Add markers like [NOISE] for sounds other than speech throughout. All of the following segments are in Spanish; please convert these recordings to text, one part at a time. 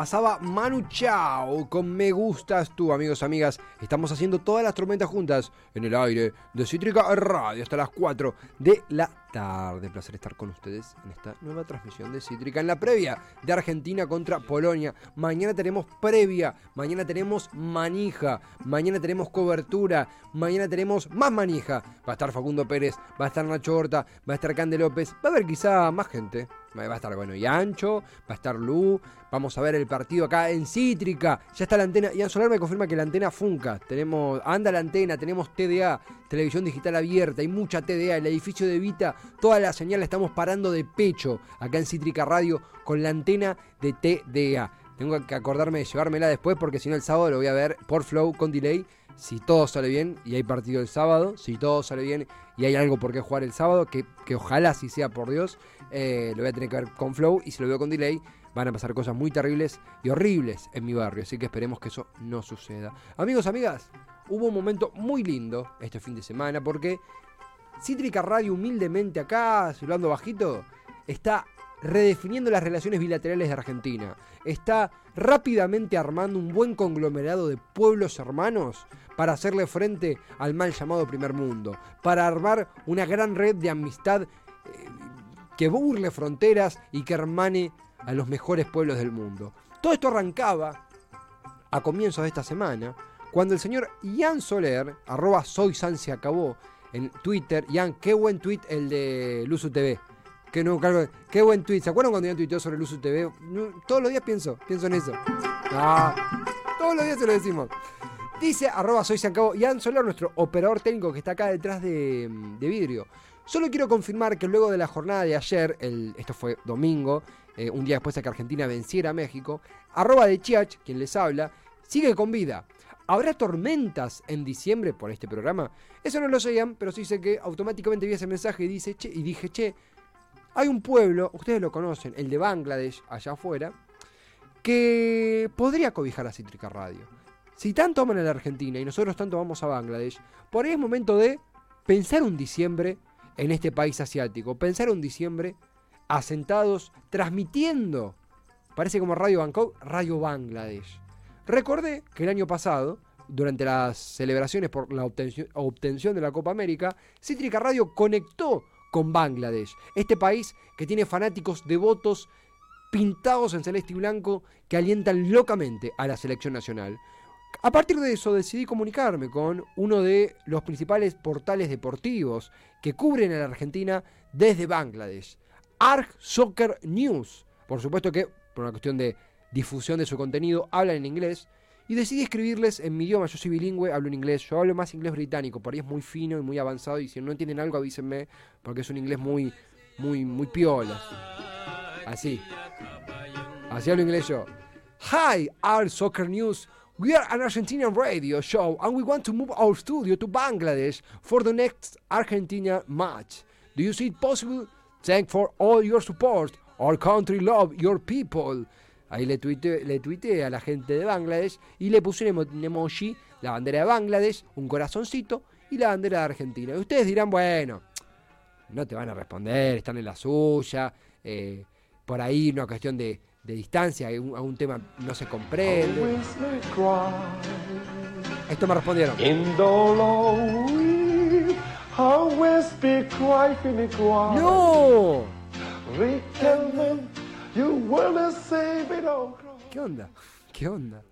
Pasaba Manu Chao con Me Gustas tú, amigos, amigas. Estamos haciendo todas las tormentas juntas en el aire de Cítrica Radio hasta las 4 de la tarde. Placer estar con ustedes en esta nueva transmisión de Cítrica en la previa de Argentina contra Polonia. Mañana tenemos previa, mañana tenemos manija, mañana tenemos cobertura, mañana tenemos más manija. Va a estar Facundo Pérez, va a estar Nacho Horta, va a estar Cande López, va a haber quizá más gente. Va a estar, bueno, y Ancho, va a estar Lu. Vamos a ver el partido acá en Cítrica. Ya está la antena. Ian Solar me confirma que la antena funca. Tenemos, anda la antena, tenemos TDA, televisión digital abierta. Hay mucha TDA. El edificio de Vita, toda la señal la estamos parando de pecho acá en Cítrica Radio con la antena de TDA. Tengo que acordarme de llevármela después porque si no el sábado lo voy a ver por flow con delay. Si todo sale bien y hay partido el sábado, si todo sale bien y hay algo por qué jugar el sábado, que, que ojalá si sea por Dios, eh, lo voy a tener que ver con flow y si lo veo con delay van a pasar cosas muy terribles y horribles en mi barrio, así que esperemos que eso no suceda. Amigos, amigas, hubo un momento muy lindo este fin de semana porque Cítrica Radio humildemente acá, hablando bajito, está redefiniendo las relaciones bilaterales de Argentina. Está rápidamente armando un buen conglomerado de pueblos hermanos para hacerle frente al mal llamado primer mundo, para armar una gran red de amistad eh, que burle fronteras y que hermane a los mejores pueblos del mundo. Todo esto arrancaba a comienzos de esta semana, cuando el señor Ian Soler, arroba soy se acabó, en Twitter, Ian, qué buen tweet el de Luzu TV. Qué, no, qué buen tweet. ¿Se acuerdan cuando Ian tuiteó sobre Luzu TV? todos los días pienso, pienso en eso. Ah, todos los días se lo decimos. Dice arroba soy acabó, Ian Soler, nuestro operador técnico que está acá detrás de, de vidrio. Solo quiero confirmar que luego de la jornada de ayer, esto fue domingo, eh, un día después de que Argentina venciera a México, arroba de Chiach, quien les habla, sigue con vida. ¿Habrá tormentas en diciembre por este programa? Eso no lo sabían, pero sí sé que automáticamente vi ese mensaje y, dice, che, y dije, che, hay un pueblo, ustedes lo conocen, el de Bangladesh, allá afuera, que podría cobijar a Cítrica Radio. Si tanto aman a la Argentina y nosotros tanto vamos a Bangladesh, por ahí es momento de pensar un diciembre en este país asiático. Pensar un diciembre asentados, transmitiendo, parece como Radio Bangkok, Radio Bangladesh. Recordé que el año pasado, durante las celebraciones por la obtención, de la Copa América, Cítrica Radio conectó con Bangladesh, este país que tiene fanáticos devotos pintados en celeste y blanco que alientan locamente a la selección nacional. A partir de eso decidí comunicarme con uno de los principales portales deportivos que cubren a la Argentina desde Bangladesh, Arg Soccer News. Por supuesto que, por una cuestión de difusión de su contenido, hablan en inglés. Y decidí escribirles en mi idioma, yo soy bilingüe, hablo en inglés, yo hablo más inglés británico, por ahí es muy fino y muy avanzado y si no entienden algo avísenme, porque es un inglés muy, muy, muy piola. Así. Así hablo inglés yo. Hi, Arg Soccer News. We are an Argentinian radio show and we want to move our studio to Bangladesh for the next Argentina match. Do you see it possible? Thank for all your support. Our country love your people. Ahí le tuiteé, le a la gente de Bangladesh y le puse un emoji, la bandera de Bangladesh, un corazoncito y la bandera de Argentina. Y ustedes dirán, bueno, no te van a responder, están en la suya, eh, por ahí una cuestión de de distancia, a un, tema no se comprende. Esto me respondieron. ¡No! ¿Qué onda? ¿Qué onda?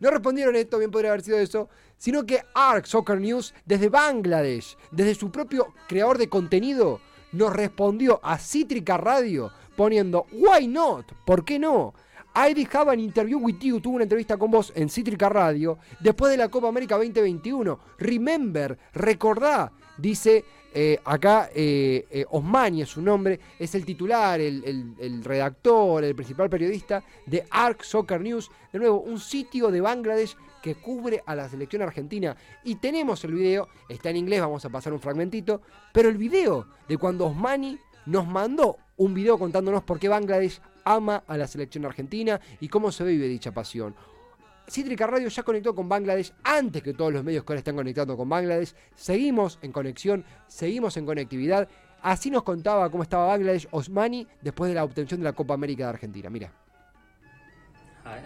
No respondieron esto, bien podría haber sido eso, sino que ARC Soccer News desde Bangladesh, desde su propio creador de contenido, nos respondió a Cítrica Radio poniendo Why not? ¿Por qué no? I have an interview with you, tuvo una entrevista con vos en Cítrica Radio después de la Copa América 2021. Remember, recordá, dice eh, acá eh, eh, Osmani es su nombre, es el titular, el, redactor, el principal periodista de ARC Soccer News. De nuevo, un sitio de Bangladesh que cubre a la selección argentina. Y tenemos el video, está en inglés, vamos a pasar un fragmentito, pero el video de cuando Osmani nos mandó un video contándonos por qué Bangladesh ama a la selección argentina y cómo se vive dicha pasión. Cítrica Radio ya conectó con Bangladesh antes que todos los medios que ahora están conectando con Bangladesh. Seguimos en conexión, seguimos en conectividad. Así nos contaba cómo estaba Bangladesh Osmani después de la obtención de la Copa América de Argentina. Mira. Hi,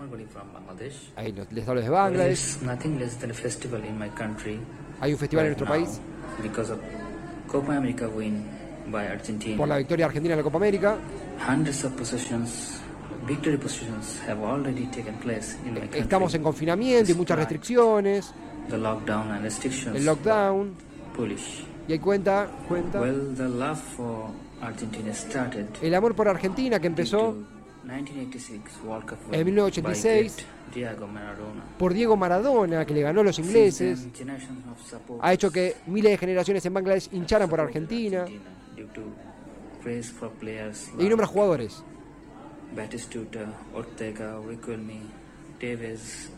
I'm Ghani from Bangladesh. Ahí les hablo desde Well, Bangladesh. nothing less than a festival in my country. Hay un festival en nuestro now país Because of Copa America win by Argentina. por la victoria argentina en la Copa América. Hundreds of possessions, victory possessions have already taken place in my country. Estamos en confinamiento y muchas restricciones, The lockdown and restrictions. el lockdown. Polish. Y hay cuenta, cuenta. Well, the love for Argentina started El amor por Argentina que empezó due to 1986 World Cup En win 1986. by great Diego Maradona. por Diego Maradona, que le ganó a los ingleses. Ha hecho que miles de generaciones en Bangladesh hincharan por Argentina. Y nombra jugadores. Batistuta, Ortega, Riquelme, Tevez,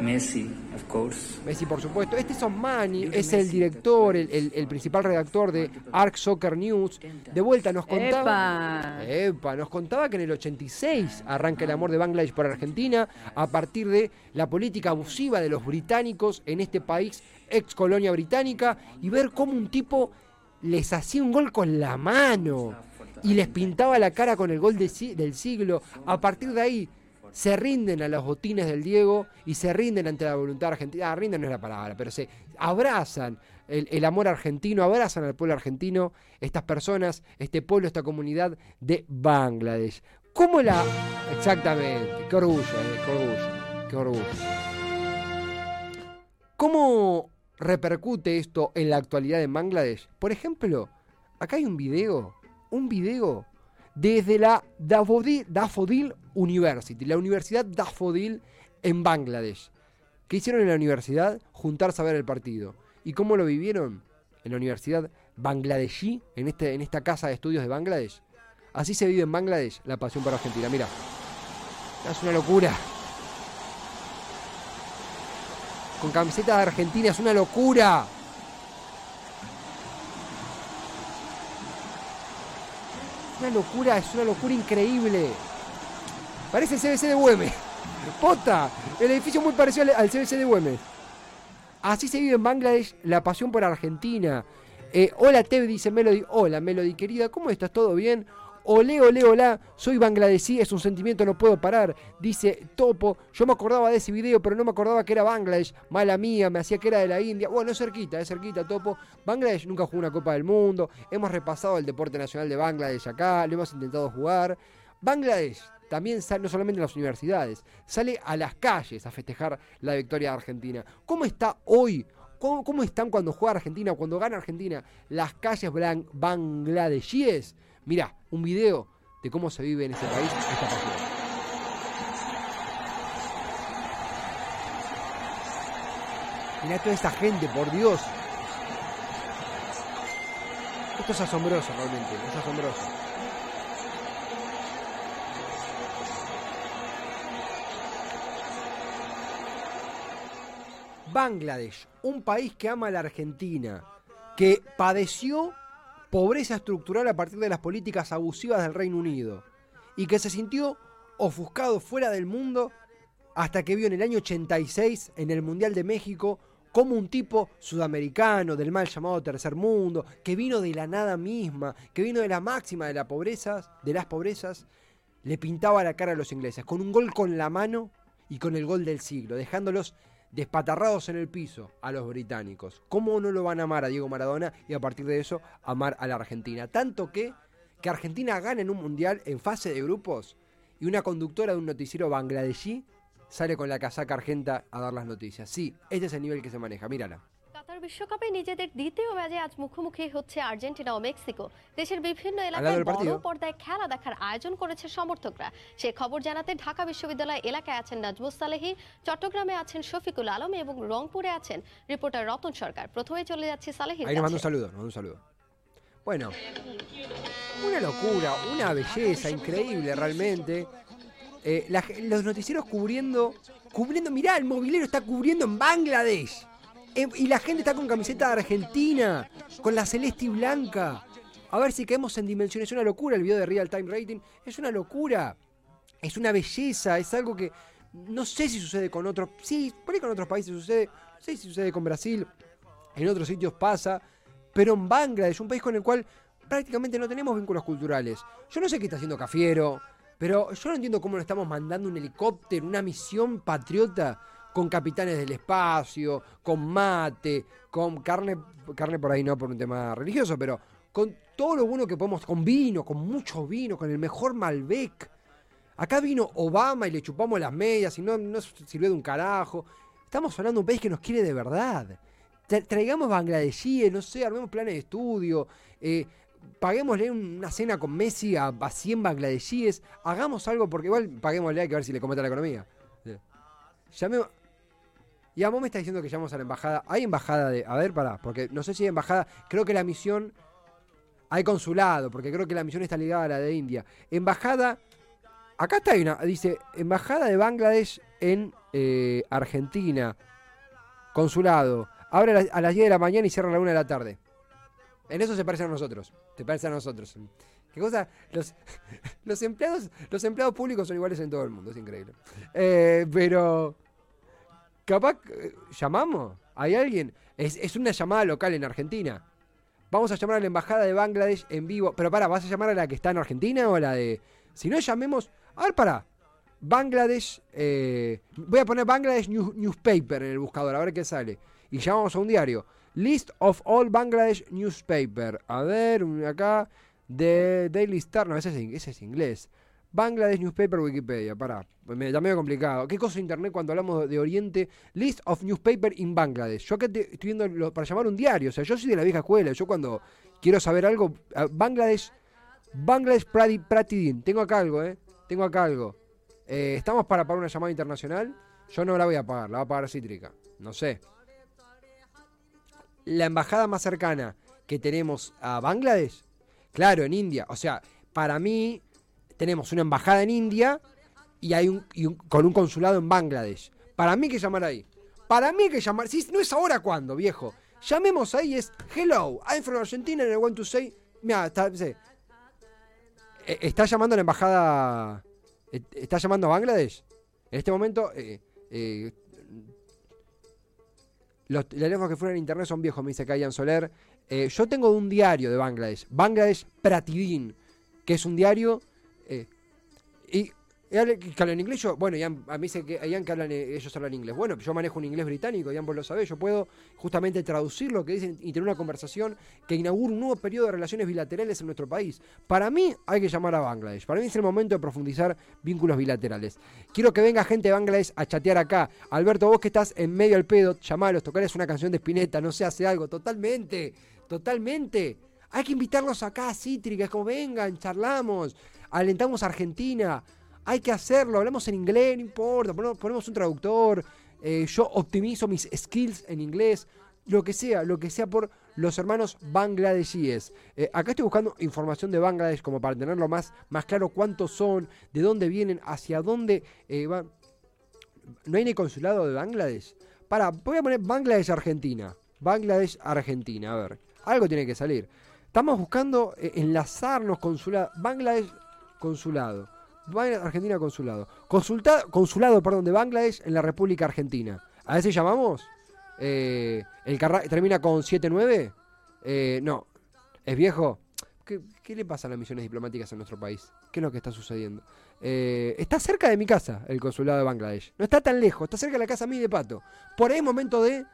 Messi, of course. Messi, por supuesto. Este es Osmani, es el director, el, el- el principal redactor de Arc Soccer News. De vuelta nos contaba. ¡Epa! Epa, nos contaba que en el 86 arranca el amor de Bangladesh por Argentina a partir de la política abusiva de los británicos en este país, ex colonia británica, y ver cómo un tipo les hacía un gol con la mano y les pintaba la cara con el gol del siglo. A partir de ahí se rinden a los botines del Diego y se rinden ante la voluntad argentina. Ah, rinden no es la palabra, pero se abrazan el, el amor argentino, abrazan al pueblo argentino, estas personas, este pueblo, esta comunidad de Bangladesh. ¿Cómo la...? Exactamente, qué orgullo, eh, qué orgullo, qué orgullo. ¿Cómo repercute esto en la actualidad en Bangladesh? Por ejemplo, acá hay un video, un video desde la Daffodil University, la Universidad Daffodil en Bangladesh. ¿Qué hicieron en la universidad? Juntarse a ver el partido. ¿Y cómo lo vivieron? En la Universidad Bangladeshi, en, este, en esta casa de estudios de Bangladesh. Así se vive en Bangladesh la pasión por Argentina. Mira, es una locura. Con camiseta de Argentina es una locura. Una locura, es una locura increíble. Parece el CBC de Güemes. [LAUGHS] Pota, el edificio muy parecido al, CBC de Güemes. Así se vive en Bangladesh la pasión por Argentina. Eh, hola Tev, dice Melody. Hola Melody, querida, ¿cómo estás? ¿Todo bien? Olé, olé, hola, soy bangladesí, es un sentimiento, no puedo parar. Dice Topo, yo me acordaba de ese video, pero no me acordaba que era Bangladesh. Mala mía, me hacía que era de la India. Bueno, es cerquita, es cerquita, Topo. Bangladesh nunca jugó una Copa del Mundo. Hemos repasado el deporte nacional de Bangladesh acá, lo hemos intentado jugar. Bangladesh también sale, no solamente en las universidades, sale a las calles a festejar la victoria de Argentina. ¿Cómo está hoy? ¿Cómo, cómo están cuando juega Argentina, cuando gana Argentina, las calles bangladesíes? Mirá, un video de cómo se vive en ese país esta pasión. Mirá toda esta gente, por Dios. Esto es asombroso realmente, es asombroso. Bangladesh, un país que ama a la Argentina, que padeció pobreza estructural a partir de las políticas abusivas del Reino Unido y que se sintió ofuscado fuera del mundo hasta que vio en el año 86 en el Mundial de México como un tipo sudamericano del mal llamado tercer mundo, que vino de la nada misma, que vino de la máxima de pobreza, de las pobrezas, le pintaba la cara a los ingleses con un gol con la mano y con el gol del siglo, dejándolos despatarrados en el piso a los británicos. ¿Cómo no lo van a amar a Diego Maradona y a partir de eso amar a la Argentina? Tanto que que Argentina gana en un mundial en fase de grupos y una conductora de un noticiero bangladesí sale con la casaca argenta a dar las noticias. Sí, este es el nivel que se maneja, mírala. কাতার বিশ্বকাপে নিজেদের দ্বিতীয় ম্যাচে আজ মুখোমুখি হচ্ছে আর্জেন্টিনা ও মেক্সিকো দেশের বিভিন্ন এলাকায় বড়. পর্দায় খেলা দেখার আয়োজন করেছে সমর্থকরা সে খবর জানাতে ঢাকা বিশ্ববিদ্যালয় এলাকায় আছেন নাজমুস সালেহি চট্টগ্রামে আছেন শফিকুল আলম এবং রংপুরে আছেন রিপোর্টার রতন সরকার প্রথমে চলে যাচ্ছি saludo. Bueno, una locura, una belleza increíble realmente. Eh, la los noticieros cubriendo, cubriendo, mirá, el movilero está cubriendo en Bangladesh. Eh, y la gente está con camiseta Argentina, con la celeste y blanca. A ver si caemos en dimensiones. Es una locura el video de Real Time Rating. Es una locura. es una belleza, es algo que no sé si sucede con otros, sí, por ahí con otros países sucede, no sé si sucede con Brasil, en otros sitios pasa, pero en Bangladesh, un país con el cual prácticamente no tenemos vínculos culturales. Yo no sé qué está haciendo Cafiero, pero yo no entiendo cómo le estamos mandando un helicóptero, una misión patriota con capitanes del espacio, con mate, con carne, carne por ahí no por un tema religioso, pero con todo lo bueno que podemos, con vino, con mucho vino, con el mejor Malbec. Acá vino Obama y le chupamos las medias y no, no sirvió de un carajo. Estamos hablando de un país que nos quiere de verdad. Tra- Traigamos bangladesíes, no sé, armemos planes de estudio, eh, paguémosle una cena con Messi a, a 100 bangladesíes, hagamos algo porque igual paguémosle hay que ver si le comete la economía. Llamemos... Y a vos me está diciendo que llamamos a la embajada. Hay embajada de... A ver, pará, porque no sé si hay embajada... Creo que la misión... Hay consulado, porque creo que la misión está ligada a la de India. Embajada... Acá está hay una... Dice, Embajada de Bangladesh en eh, Argentina. Consulado. Abre a las, a las 10 de la mañana y cierra a la 1 de la tarde. En eso se parecen a nosotros. Se parecen a nosotros. ¿Qué cosa? Los, [LAUGHS] los empleados, los empleados públicos son iguales en todo el mundo, es increíble. Eh, pero. Capaz. eh, ¿Llamamos? ¿Hay alguien? Es, es una llamada local en Argentina. Vamos a llamar a la embajada de Bangladesh en vivo. Pero para, ¿vas a llamar a la que está en Argentina o a la de.? Si no, llamemos. A ver, para. Bangladesh. eh, voy a poner Bangladesh News- Newspaper en el buscador, a ver qué sale. Y llamamos a un diario. List of all Bangladesh newspaper. A ver, acá. De Daily Star. No, ese ese es inglés. Bangladesh Newspaper Wikipedia. Pará, me está medio complicado. ¿Qué cosa internet cuando hablamos de Oriente? List of newspaper in Bangladesh. Yo acá te- estoy viendo para llamar un diario. O sea, yo soy de la vieja escuela. Yo cuando quiero saber algo. Bangladesh. Bangladesh Prati, Pratidin. Tengo acá algo, ¿eh? Tengo acá algo. Eh, ¿Estamos para pagar una llamada internacional? Yo no la voy a pagar, la va a pagar Cítrica. No sé. La embajada más cercana que tenemos a Bangladesh, claro, en India. O sea, para mí tenemos una embajada en India y hay un, con un consulado en Bangladesh. Para mí que llamar ahí. Para mí hay que llamar. Si no es ahora cuando, viejo. Llamemos ahí es Hello, I'm from Argentina and I want to say. Mira, está. Eh, está llamando a la embajada. eh, ¿Está llamando a Bangladesh? En este momento. eh, los teléfonos que fueron en internet son viejos, me dice Kayan Soler. Yo tengo un diario de Bangladesh, Bangladesh Pratidin, que es un diario. Y, y que hablan inglés, yo, bueno, Ian, a mí dice que, Ian que hablan, eh, ellos hablan inglés. Bueno, yo manejo un inglés británico, Ian vos lo sabés, yo puedo justamente traducir lo que dicen y tener una conversación que inaugure un nuevo periodo de relaciones bilaterales en nuestro país. Para mí hay que llamar a Bangladesh, para mí es el momento de profundizar vínculos bilaterales. Quiero que venga gente de Bangladesh a chatear acá. Alberto, vos que estás en medio del pedo, llamalos, tocarles una canción de Spinetta, no sé, hace algo, totalmente, totalmente. Hay que invitarlos acá a Cítrica, es como vengan, charlamos, alentamos a Argentina. Hay que hacerlo, hablamos en inglés, no importa, ponemos, un traductor, eh, yo optimizo mis skills en inglés, lo que sea, lo que sea por los hermanos bangladesíes. Eh, acá estoy buscando información de Bangladesh como para tenerlo más, más claro cuántos son, de dónde vienen, hacia dónde eh, van. ¿No hay ni consulado de Bangladesh? Para, voy a poner Bangladesh Argentina. Bangladesh Argentina, a ver. Algo tiene que salir. Estamos buscando eh, enlazarnos consulado. Bangladesh consulado. Argentina consulado. Consulta, consulado, perdón, de Bangladesh en la República Argentina. ¿A ese llamamos? Eh, el termina con 79. Eh, no. ¿Es viejo? ¿Qué, le pasa a las misiones diplomáticas en nuestro país? ¿Qué es lo que está sucediendo? Eh, está cerca de mi casa el consulado de Bangladesh. No está tan lejos, está cerca de la casa mí de Pato. Por ahí es momento de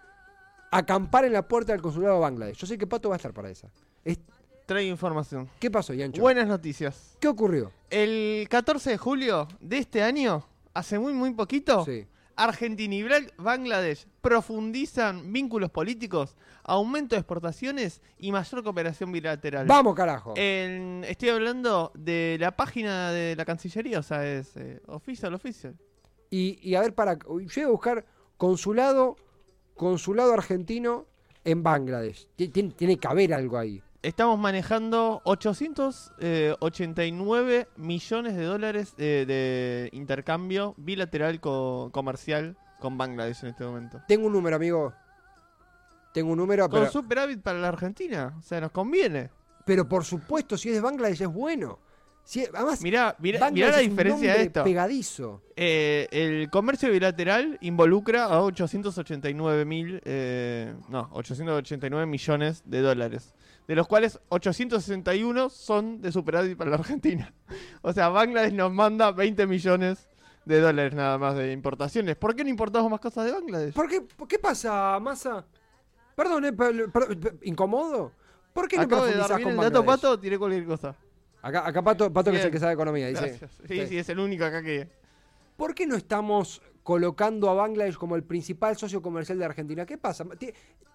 acampar en la puerta del consulado de Bangladesh. Yo sé que Pato va a estar para esa. Es- Traigo información. ¿Qué pasó, Yancho? Buenas noticias. ¿Qué ocurrió? El 14 de julio de este año, hace muy muy poquito, Sí. Argentina y Bangladesh profundizan vínculos políticos, aumento de exportaciones y mayor cooperación bilateral. Vamos, carajo. En- estoy hablando de la página de la Cancillería, o sea, es eh, official, official. Y, y a ver, para. Yo voy a buscar consulado, consulado argentino en Bangladesh. Ti- Tiene, tiene que haber algo ahí. Estamos manejando 889 millones de dólares eh, de intercambio bilateral co- comercial con Bangladesh en este momento. Tengo un número, amigo. Tengo un número, Con pero, superávit para la Argentina, o sea, nos conviene. pero por supuesto, si es de Bangladesh es bueno. Sí, además, Mirá, mirá, mirá la diferencia de esto. Pegadizo. Eh, el comercio bilateral involucra a 889 mil, eh, no, 889 millones de dólares, de los cuales 861 son de superávit para la Argentina. [LAUGHS] O sea, Bangladesh nos manda 20 millones de dólares nada más de importaciones. ¿Por qué no importamos más cosas de Bangladesh? ¿Por qué, qué pasa, Massa? Perdón, eh, per- per- per- ¿incomodo? ¿Por qué no Acabo de dar bien con el dato, Bangladesh? Pato, tiré cualquier cosa. Acá, acá Pato, Pato que es el que sabe economía, dice. Sí, sí, es el único acá que... ¿Por qué no estamos colocando a Bangladesh como el principal socio comercial de Argentina? ¿Qué pasa?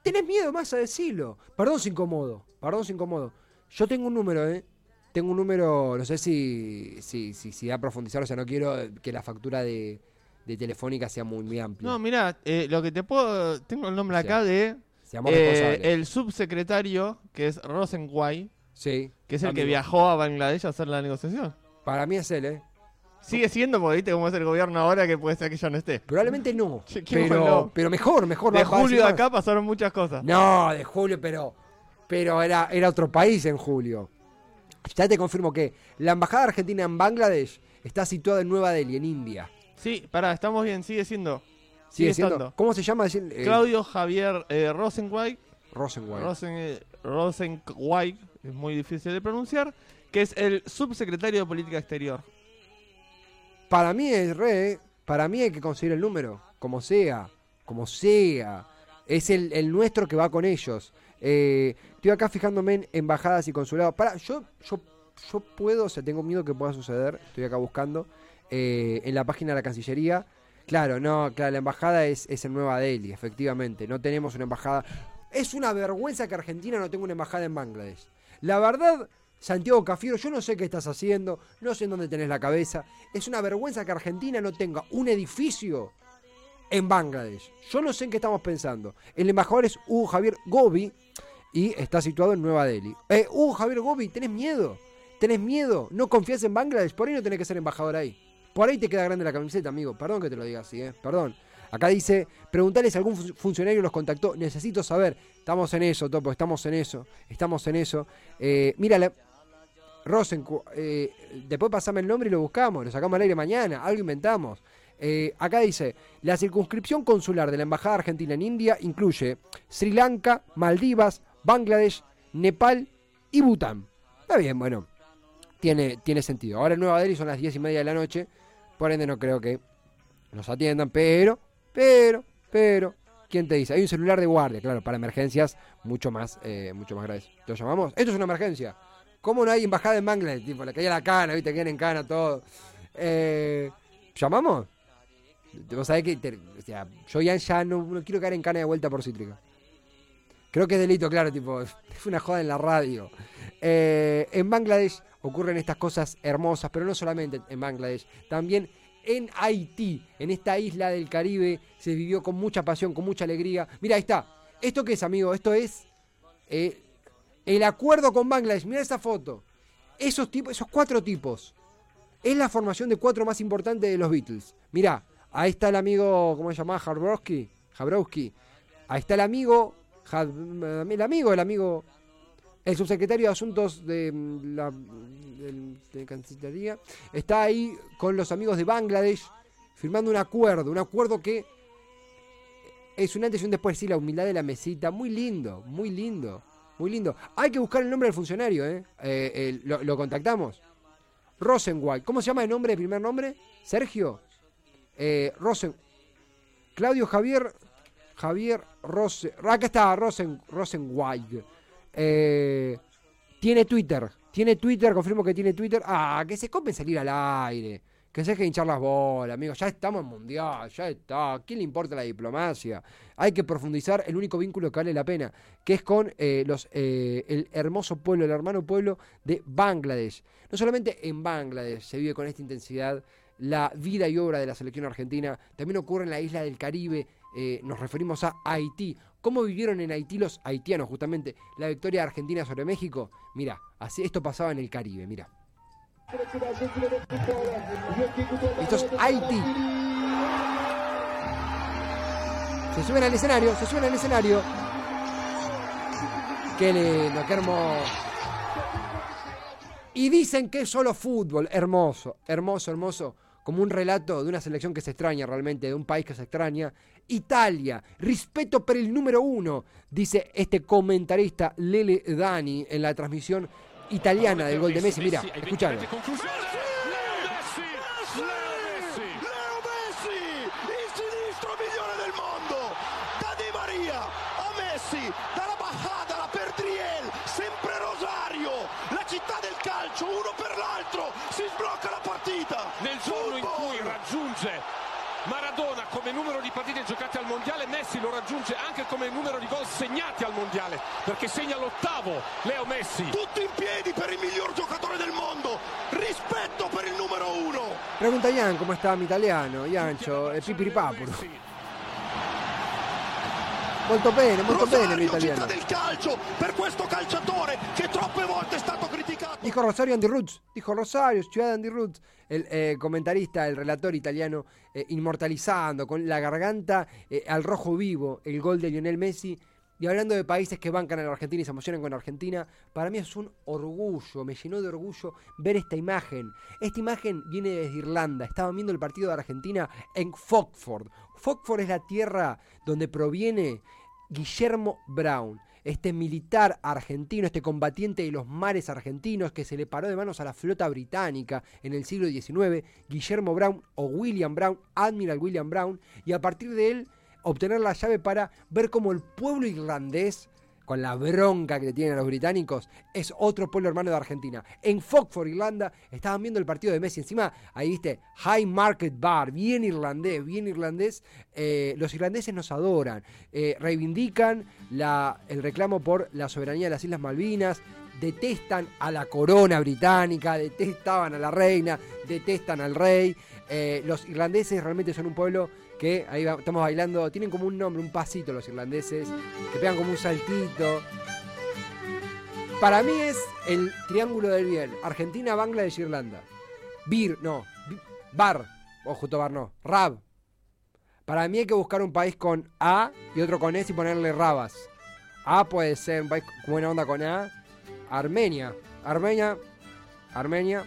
¿Tenés miedo más a decirlo? Perdón si incomodo, perdón si incomodo. Yo tengo un número, ¿eh? Tengo un número, no sé si, si, si, si da a profundizar, o sea, no quiero que la factura de, de Telefónica sea muy, muy amplia. No, mirá, eh, lo que te puedo... Tengo el nombre Sí. acá de... Eh, el subsecretario, que es Rosenway, Sí. que es el que viajó a Bangladesh a hacer la negociación. Para mí es él, ¿eh? Sigue siendo, porque viste cómo es el gobierno ahora, que puede ser que ya no esté. Probablemente no. [LAUGHS] Che, ¿quién Pero, pero mejor, mejor. De julio de acá pasaron muchas cosas. No, de julio, pero. Pero era, era otro país en julio. Ya te confirmo que la embajada argentina en Bangladesh está situada en Nueva Delhi, en India. Sí, pará, estamos bien, sigue siendo. Sigue Sigue siendo. ¿Cómo se llama? Eh, Claudio Javier eh, Rosenway, Rosenwald. Rosen, eh, Rosenway, es muy difícil de pronunciar, que es el subsecretario de Política Exterior. Para mí es re. Para mí hay que conseguir el número. Como sea. Como sea. Es el, nuestro que va con ellos. Eh, estoy acá fijándome en embajadas y consulados. Para, yo, yo, yo puedo, o sea, tengo miedo que pueda suceder. Estoy acá buscando. eh, en la página de la Cancillería. Claro, no, claro, la embajada es, es en Nueva Delhi, efectivamente. No tenemos una embajada. Es una vergüenza que Argentina no tenga una embajada en Bangladesh. La verdad, Santiago Cafiero, yo no sé qué estás haciendo, no sé en dónde tenés la cabeza. Es una vergüenza que Argentina no tenga un edificio en Bangladesh. Yo no sé en qué estamos pensando. El embajador es Hugo Javier Gobi y está situado en Nueva Delhi. Eh, Hugo Javier Gobi, ¿tenés miedo? ¿Tenés miedo? ¿No confías en Bangladesh? Por ahí no tenés que ser embajador ahí. Por ahí te queda grande la camiseta, amigo. Perdón que te lo diga así, ¿eh? Perdón. Acá dice, preguntale si algún fun- funcionario los contactó. Necesito saber. Estamos en eso, Topo. Estamos en eso. Estamos en eso. Eh, mira, Rosen, eh, después pasame el nombre y lo buscamos. Lo sacamos al aire mañana. Algo inventamos. Eh, acá dice, la circunscripción consular de la Embajada Argentina en India incluye Sri Lanka, Maldivas, Bangladesh, Nepal y Bután. Está bien, bueno. Tiene, tiene sentido. Ahora en Nueva Delhi son las 10 y media de la noche. Por ende no creo que nos atiendan. Pero, pero, pero... ¿Quién te dice? Hay un celular de guardia, claro, para emergencias mucho más, eh, mucho más graves. ¿Lo llamamos? Esto es una emergencia. ¿Cómo no hay embajada en Bangladesh? Tipo, le caía la cana, ¿viste? Quedan en cana todo. Eh, ¿Llamamos? Vos sabés que te- o sea, yo ya, no quiero caer en cana de vuelta por cítrica. Creo que es delito, claro, tipo, [LAUGHS] es una joda en la radio. Eh, en Bangladesh ocurren estas cosas hermosas, pero no solamente en Bangladesh, también en Haití, en esta isla del Caribe, se vivió con mucha pasión, con mucha alegría. Mira, ahí está. ¿Esto qué es, amigo? Esto es eh, el acuerdo con Bangladesh. Mira esa foto. Esos, tipos, esos cuatro tipos. Es la formación de cuatro más importantes de los Beatles. Mirá, ahí está el amigo, ¿cómo se llama? Jabrowski. Jabrowski. Ahí está el amigo, el amigo, el amigo, el subsecretario de Asuntos de mm, la Cancillería. Está ahí con los amigos de Bangladesh firmando un acuerdo, un acuerdo que es un antes y un después, sí, la humildad de la mesita, muy lindo, muy lindo, muy lindo. Hay que buscar el nombre del funcionario, ¿eh? Eh, lo, contactamos. Rosenwald, ¿cómo se llama el nombre, el primer nombre? Sergio. Eh, Rosen. Claudio Javier. Javier Rosen. Acá está Rosen, Rosenwald. Eh, tiene Twitter. Tiene Twitter, confirmo que tiene Twitter. Ah, que se copen salir al aire. Que se dejen hinchar las bolas, amigos. Ya estamos en mundial, ya está. ¿Quién le importa la diplomacia? Hay que profundizar el único vínculo que vale la pena, que es con eh, los, eh, el hermoso pueblo, el hermano pueblo de Bangladesh. No solamente en Bangladesh se vive con esta intensidad la vida y obra de la selección argentina, también ocurre en la isla del Caribe. eh, nos referimos a Haití. ¿Cómo vivieron en Haití los haitianos justamente la victoria Argentina sobre México? Mira, así esto pasaba en el Caribe, mira. Esto es Haití. Se suben al escenario, se suben al escenario. Qué lindo, qué hermoso. Y dicen que es solo fútbol. Hermoso, hermoso, hermoso. Como un relato de una selección que se extraña realmente, de un país que se extraña. Italia, respeto por el número uno, dice este comentarista Lele Dani en la transmisión italiana del gol de Messi. Mira, escuchalo. Messi lo raggiunge anche come numero di gol segnati al mondiale, perché segna l'ottavo Leo Messi. Tutti in piedi per il miglior giocatore del mondo. Rispetto per il numero uno. Pregunta Ian cómo está mi italiano, Iancho, è pipiripapuro. Molto bene, molto bene Rosario, città italiano. del calcio, per questo calciatore che troppe volte è stato criticato. Dijo Rosario Andy Roots, dijo Rosario, ciudad de Andy Roots, el eh, comentarista, el relator italiano, eh, inmortalizando con la garganta eh, al rojo vivo el gol de Lionel Messi. Y hablando de países que bancan a la Argentina y se emocionan con Argentina, para mí es un orgullo, me llenó de orgullo ver esta imagen. Esta imagen viene desde Irlanda, estaban viendo el partido de Argentina en Fogford. Fogford es la tierra donde proviene Guillermo Brown, este militar argentino, este combatiente de los mares argentinos que se le paró de manos a la flota británica en el siglo XIX, Guillermo Brown o William Brown, Admiral William Brown, y a partir de él obtener la llave para ver cómo el pueblo irlandés, con la bronca que le tienen a los británicos, es otro pueblo hermano de Argentina. En Fogford, Irlanda, estaban viendo el partido de Messi. Encima, ahí viste, High Market Bar, bien irlandés, bien irlandés. Eh, los irlandeses nos adoran, eh, reivindican el reclamo por la soberanía de las Islas Malvinas, detestan a la corona británica, detestaban a la reina, detestan al rey. Eh, los irlandeses realmente son un pueblo que ahí estamos bailando, tienen como un nombre, un pasito los irlandeses, que pegan como un saltito. Para mí es el triángulo del bien, Argentina, Bangladesh, Irlanda. Bir, no, bar, o justo bar no, rab. Para mí hay que buscar un país con A y otro con S y ponerle rabas. A puede ser un país con buena onda con A. Armenia, Armenia, Armenia.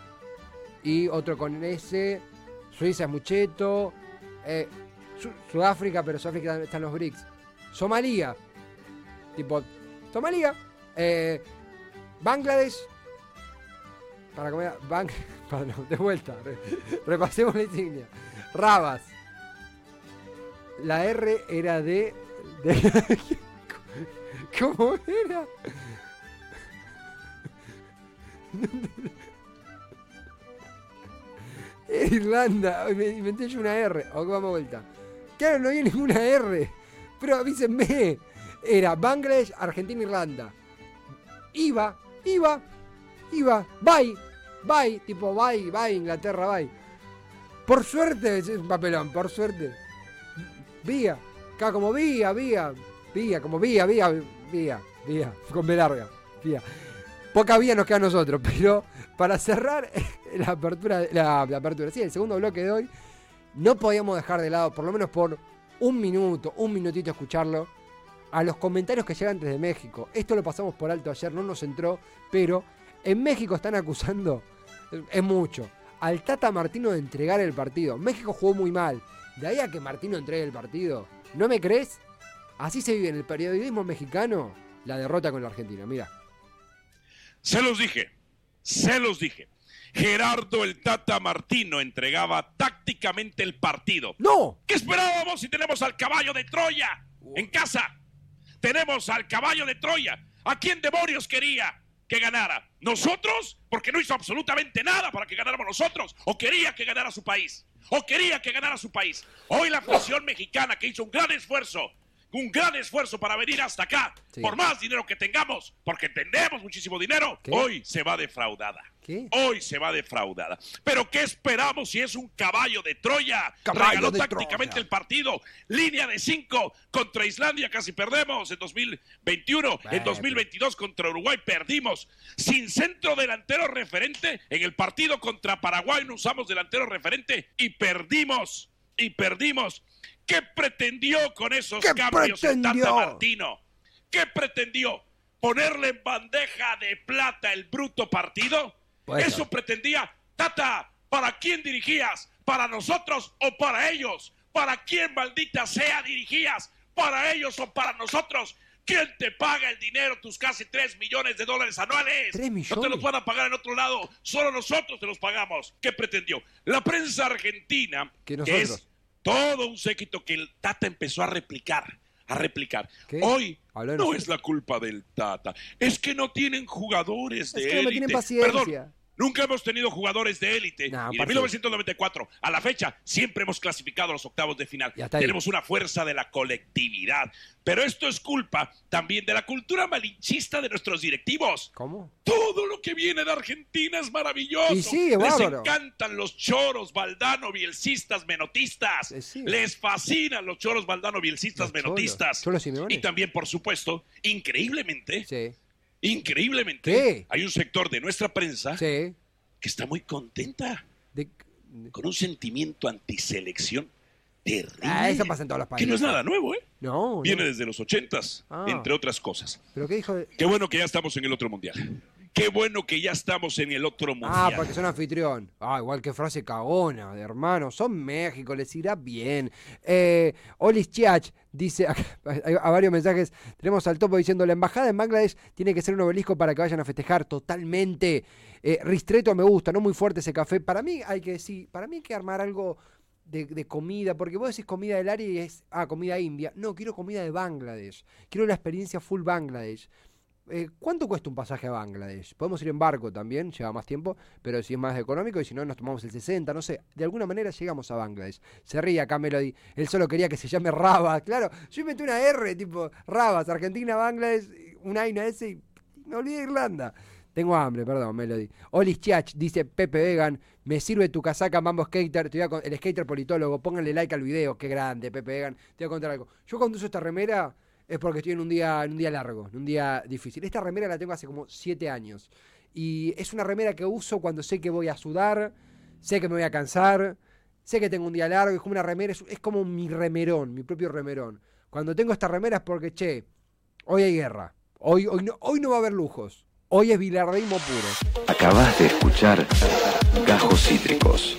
Y otro con S. Suiza es mucheto. Eh, Su- Sudáfrica, pero Sudáfrica están los BRICS. Somalia. Tipo, Somalia. Eh, Bangladesh. Para comer. Bang, [LAUGHS] para, de vuelta. re- repasemos la insignia. Rabas. La R era de. de [LAUGHS] ¿Cómo era? [LAUGHS] Irlanda. Inventé yo una R. Ok, vamos a vuelta. Claro, no había ninguna R. Pero avísenme. Era Bangladesh, Argentina, Irlanda. Iba, iba, iba. Bye, bye. Tipo, bye, bye, Inglaterra, bye. Por suerte, es un papelón, por suerte. Vía. Acá como vía, vía. Vía, como vía, vía, vía, vía. Con B larga. Vía. Poca vía nos queda a nosotros, [LAUGHS] pero para cerrar [LAUGHS] la apertura, la, la apertura, sí, el segundo bloque de hoy, no podíamos dejar de lado, por lo menos por un minuto, un minutito escucharlo, a los comentarios que llegan desde México. Esto lo pasamos por alto ayer, no nos entró, pero en México están acusando, es mucho, al Tata Martino de entregar el partido. México jugó muy mal. De ahí a que Martino entregue el partido, ¿no me crees? Así se vive en el periodismo mexicano la derrota con la Argentina. Mira. Se los dije, se los dije. Gerardo el Tata Martino entregaba tácticamente el partido. ¡No! ¿Qué esperábamos si tenemos al caballo de Troya en casa? Tenemos al caballo de Troya. ¿A quién demonios quería que ganara? ¿Nosotros? Porque no hizo absolutamente nada para que ganáramos nosotros. ¿O quería que ganara su país? ¿O quería que ganara su país? Hoy la afición mexicana que hizo un gran esfuerzo, un gran esfuerzo para venir hasta acá, Sí. por más dinero que tengamos, porque tenemos muchísimo dinero, ¿Qué? hoy se va defraudada. ¿Qué? Hoy se va defraudada. Pero ¿qué esperamos si es un caballo de Troya? Caballo Regaló de tácticamente Troya. el partido. Línea de cinco contra Islandia, casi perdemos en 2021. Bueno. En 2022 contra Uruguay perdimos. Sin centro delantero referente. En el partido contra Paraguay no usamos delantero referente y perdimos. Y perdimos. ¿Qué pretendió con esos ¿Qué cambios pretendió? Tata Martino? ¿Qué pretendió? ¿Ponerle en bandeja de plata el bruto partido? Eso pretendía Tata. ¿Para quién dirigías? ¿Para nosotros o para ellos? ¿Para quién, maldita sea, dirigías? ¿Para ellos o para nosotros? ¿Quién te paga el dinero, tus casi 3 millones de dólares anuales? ¿Tres No te millones? los van a pagar en otro lado, solo nosotros te los pagamos. ¿Qué pretendió? La prensa argentina, Que es. Todo un séquito que el Tata empezó a replicar, a replicar. ¿Qué? Hoy de no es la culpa del Tata, es que no tienen jugadores de Es que no tienen paciencia. Perdón, nunca hemos tenido jugadores de élite. No, y de paciencia. 1994 a la fecha siempre hemos clasificado a los octavos de final. Y. Tenemos una fuerza de la colectividad. Pero esto es culpa también de la cultura malinchista de nuestros directivos. ¿Cómo? Todo lo que viene de Argentina es maravilloso. Y sí, es Les bárbaro. encantan los choros, baldano, bielcistas, menotistas. Sí. Les fascinan los choros, baldano, bielcistas, Los menotistas. ¿Cholos Simeone? Y también, por supuesto, increíblemente, Sí. Increíblemente, hay un sector de nuestra prensa Sí. que está muy contenta, De- con un sentimiento antiselección terrible. Ah, eso pasa en todos los que países. no es nada nuevo, ¿eh? No, Viene no. desde los ochentas, Ah. entre otras cosas. ¿Pero qué dijo? de- Qué bueno que ya estamos en el otro mundial. Qué bueno que ya estamos en el otro Ah, mundial. porque son anfitrión. Ah, igual que frase cagona, de hermano. Son México, les irá bien. Eh, Olis Chiach dice, [LAUGHS] a varios mensajes, tenemos al topo diciendo, la embajada en Bangladesh tiene que ser un obelisco para que vayan a festejar totalmente. Eh, Ristreto me gusta, no muy fuerte ese café. Para mí hay que decir, para mí hay que armar algo de, de comida, porque vos decís comida del área y es, ah, comida india. No, quiero comida de Bangladesh. Quiero la experiencia full Bangladesh. Eh, ¿Cuánto cuesta un pasaje a Bangladesh? Podemos ir en barco también, lleva más tiempo, pero si es más económico y si no nos tomamos el 60, no sé. De alguna manera llegamos a Bangladesh. Se ríe acá Melody. Él solo quería que se llame Rabas. [LAUGHS] Claro, yo inventé una R, tipo Rabas, Argentina, Bangladesh, una I, una S y me olvidé de Irlanda. Tengo hambre, perdón, Melody. Olis Chiach dice Pepe Vegan, me sirve tu casaca Mambo Skater, te voy a con- el skater politólogo, pónganle like al video, qué grande, Pepe Vegan. Te voy a contar algo. Yo cuando esta remera es porque estoy en un día, en un día largo, en un día difícil. Esta remera la tengo hace como siete años. Y es una remera que uso cuando sé que voy a sudar, sé que me voy a cansar, sé que tengo un día largo, es como una remera, es, como mi remerón, mi propio remerón. Cuando tengo esta remera es porque, che, hoy hay guerra. Hoy, hoy, no, hoy no va a haber lujos. Hoy es bilardismo puro. Acabas de escuchar Gajos Cítricos.